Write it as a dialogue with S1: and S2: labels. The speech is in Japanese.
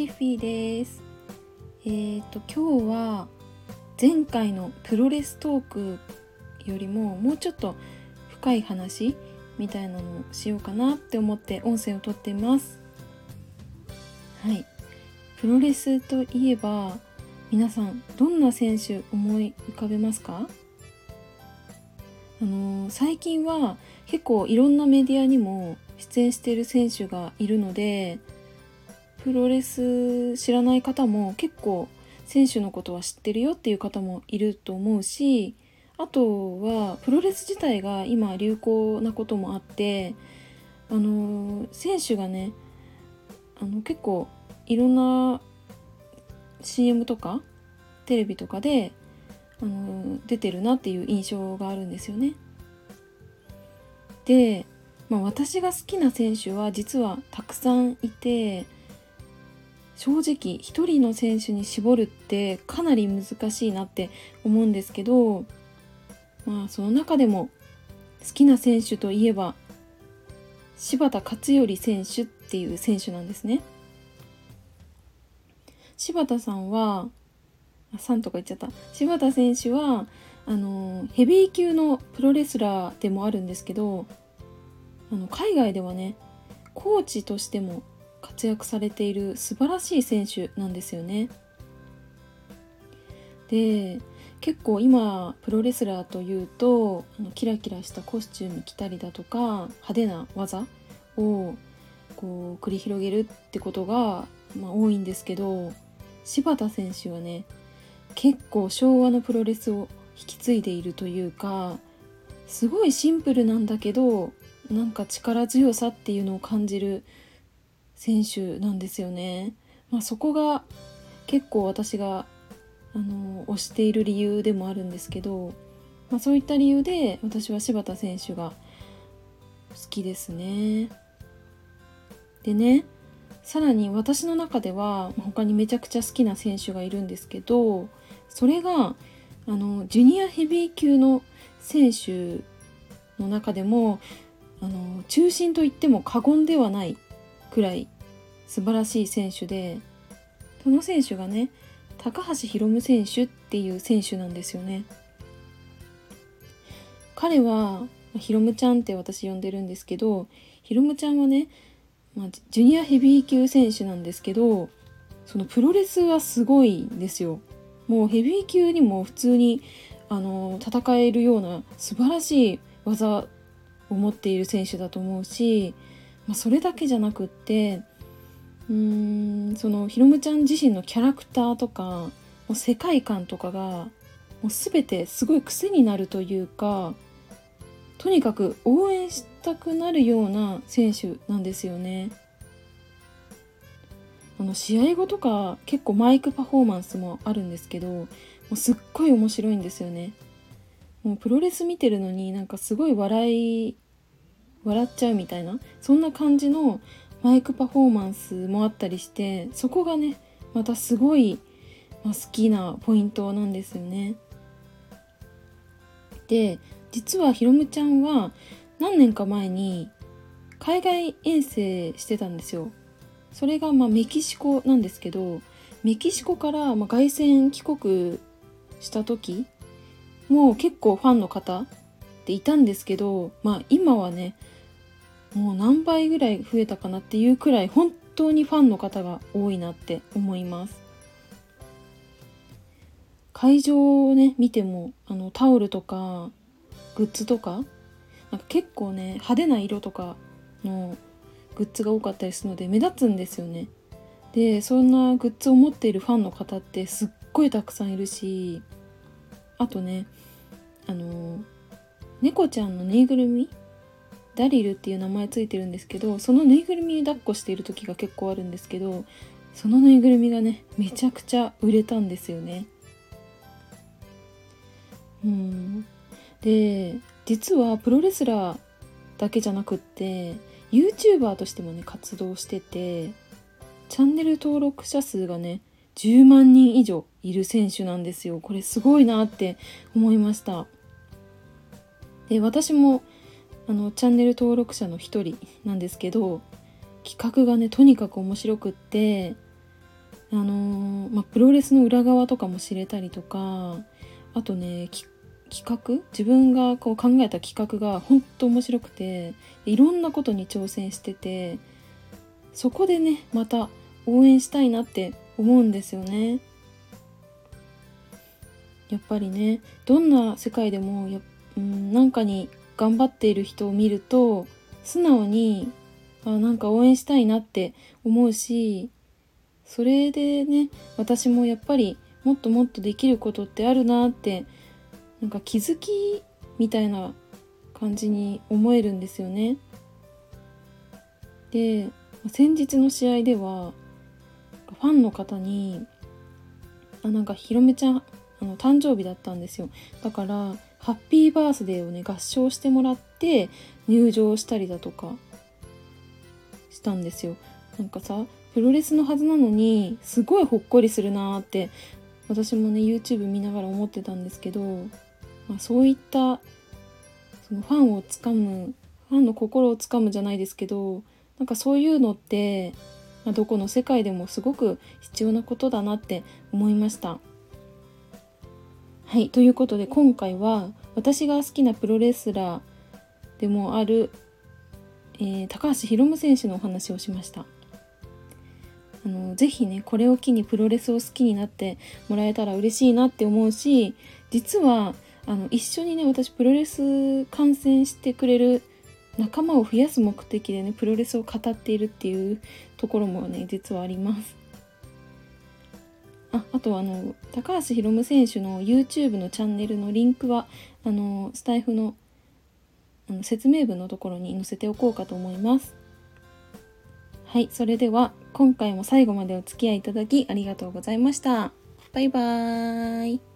S1: チッフィーです。えーと今日は前回のプロレストークよりももうちょっと深い話みたいなのをしようかなって思って音声をとっています。はい。プロレスといえば皆さんどんな選手思い浮かべますか？あのー、最近は結構いろんなメディアにも出演している選手がいるのでプロレス知らない方も結構選手のことは知ってるよっていう方もいると思うしあとはプロレス自体が今流行なこともあってあの選手がねあの結構いろんな CM とかテレビとかであの出てるなっていう印象があるんですよね。で、まあ、私が好きな選手は実はたくさんいて正直一人の選手に絞るってかなり難しいなって思うんですけどまあその中でも好きな選手といえば柴田勝頼選手っていう選手なんですね。柴田さんはあ3とか言っちゃった柴田選手はあのヘビー級のプロレスラーでもあるんですけどあの海外ではねコーチとしても活躍されている素晴らしい選手なんですよね。で結構今プロレスラーというとあのキラキラしたコスチューム着たりだとか派手な技をこう繰り広げるってことが、まあ、多いんですけど柴田選手はね結構昭和のプロレスを引き継いでいるというかすごいシンプルなんだけどなんか力強さっていうのを感じる選手なんですよね。まあ、そこが結構私があの推している理由でもあるんですけど、まあ、そういった理由で私は柴田選手が好きですね。でねさらに私の中では他にめちゃくちゃ好きな選手がいるんですけどそれがあのジュニアヘビー級の選手の中でもあの中心と言っても過言ではないくらい素晴らしい選手でその選手がね高橋宏夢選手っていう選手なんですよね。彼はひろむちゃんって私呼んでるんですけどひろむちゃんはね、まあ、ジュニアヘビー級選手なんですけどそのプロレスはすごいんですよ。もうヘビー級にも普通にあの戦えるような素晴らしい技を持っている選手だと思うしまあ、それだけじゃなくってうーんそのひろむちゃん自身のキャラクターとかもう世界観とかがもう全てすごい癖になるというかとにかく応援したくなるような選手なんですよね。あの試合後とか結構マイクパフォーマンスもあるんですけどもうすっごい面白いんですよね。もうプロレス見てるのになんかすごい笑い笑っちゃうみたいなそんな感じのマイクパフォーマンスもあったりしてそこがねまたすごい、まあ、好きなポイントなんですよね。で実はひろむちゃんは何年か前に海外遠征してたんですよ。それがまあメキシコなんですけどメキシコからま凱旋帰国した時もう結構ファンの方っていたんですけどまあ今はねもう何倍ぐらい増えたかなっていうくらい本当にファンの方が多いなって思います。会場をね見てもあのタオルとかグッズとかなんか結構ね派手な色とかのグッズが多かったりするので目立つんですよね。でそんなグッズを持っているファンの方ってすっごいたくさんいるしあとねあの猫ちゃんのぬいぐるみダリルっていう名前ついてるんですけどそのぬいぐるみ抱っこしている時が結構あるんですけどそのぬいぐるみがねめちゃくちゃ売れたんですよね。うん。で実はプロレスラーだけじゃなくって YouTuber としてもね活動しててチャンネル登録者数がね10万人以上いる選手なんですよ。これすごいなって思いました。で私もあのチャンネル登録者の一人なんですけど企画がねとにかく面白くってあのー、まあ、プロレスの裏側とかも知れたりとかあとね企画？自分がこう考えた企画が本当面白くていろんなことに挑戦しててそこでねまた応援したいなって思うんですよね。やっぱりねどんな世界でもや、うん、なんかに頑張っている人を見ると素直にあなんか応援したいなって思うしそれでね私もやっぱりもっともっとできることってあるなってなんか気づきみたいな感じに思えるんですよね。で先日の試合ではファンの方にあなんかひろめちゃんあの誕生日だったんですよだからハッピーバースデーをね合唱してもらって入場したりだとかしたんですよなんかさプロレスのはずなのにすごいほっこりするなーって私もね YouTube 見ながら思ってたんですけど、まあ、そういったそのファンをつかむファンの心をつかむじゃないですけどなんかそういうのって、まあ、どこの世界でもすごく必要なことだなって思いました。はい、ということで今回は私が好きなプロレスラーでもある、えー、高橋宏夢選手のお話をしました。あのぜひねこれを機にプロレスを好きになってもらえたら嬉しいなって思うし実はあの一緒にね私プロレス観戦してくれる仲間を増やす目的でねプロレスを語っているっていうところもね実はあります。ああとあの高橋宏夢選手の YouTube のチャンネルのリンクはあのスタイフのあの説明文のところに載せておこうかと思います。はい、それでは今回も最後までお付き合いいただきありがとうございました。バイバーイ。